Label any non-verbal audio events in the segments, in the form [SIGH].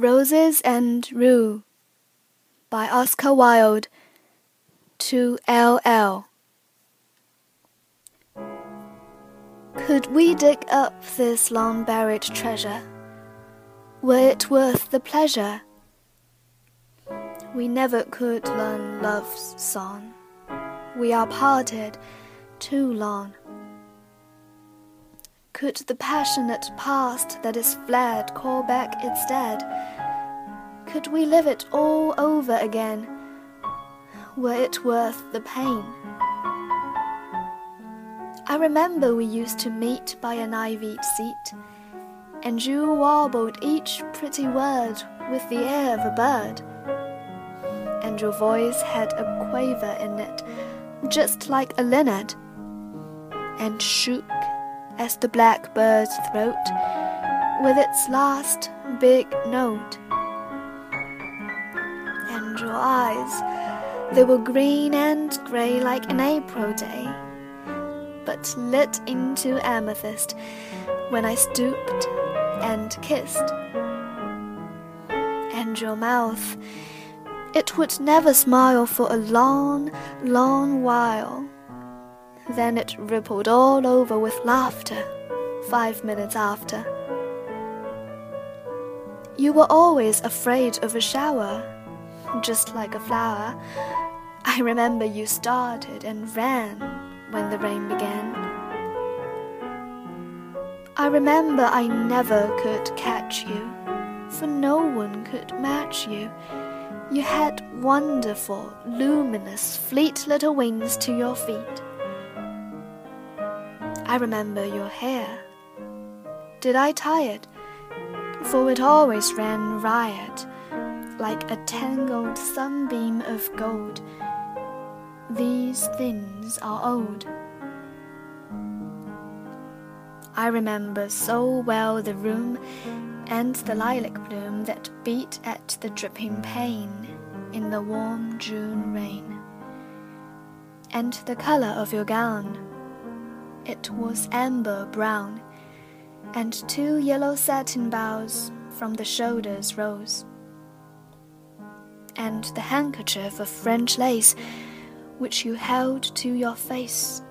Roses and Rue by Oscar Wilde to L.L. Could we dig up this long buried treasure? Were it worth the pleasure? We never could learn love's song. We are parted too long. Could the passionate past that is fled call back its dead? Could we live it all over again? Were it worth the pain? I remember we used to meet by an ivied seat, and you warbled each pretty word with the air of a bird, and your voice had a quaver in it, just like a linnet, and shook as the blackbird's throat with its last big note. And your eyes, they were green and grey like an April day, but lit into amethyst when I stooped and kissed. And your mouth, it would never smile for a long, long while then it rippled all over with laughter five minutes after. You were always afraid of a shower, just like a flower. I remember you started and ran when the rain began. I remember I never could catch you, for no one could match you. You had wonderful, luminous, fleet little wings to your feet. I remember your hair. Did I tie it? For it always ran riot, like a tangled sunbeam of gold. These things are old. I remember so well the room and the lilac bloom that beat at the dripping pane in the warm June rain, and the color of your gown it was amber brown, and two yellow satin bows from the shoulders rose. And the handkerchief of French lace which you held to your face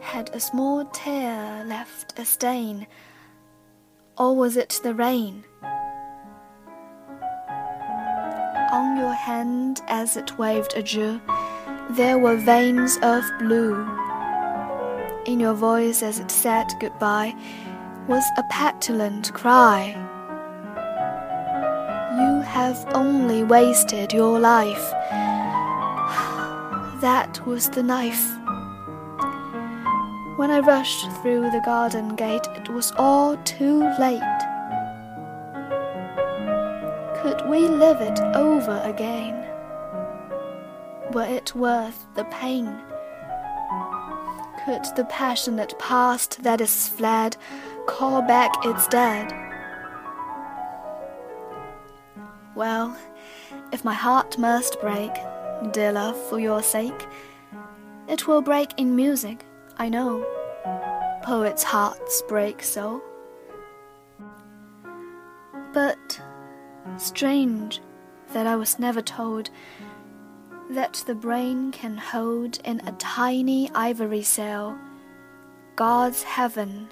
had a small tear left a stain, or was it the rain? On your hand as it waved adieu, there were veins of blue in your voice as it said goodbye was a petulant cry. You have only wasted your life. [SIGHS] That was the knife. When I rushed through the garden gate, it was all too late. Could we live it over again? Were it worth the pain? Could the passionate past that is fled call back its dead? Well, if my heart must break, dear love, for your sake, it will break in music, I know. Poets' hearts break so. But strange that I was never told that the brain can hold in a tiny ivory cell God's heaven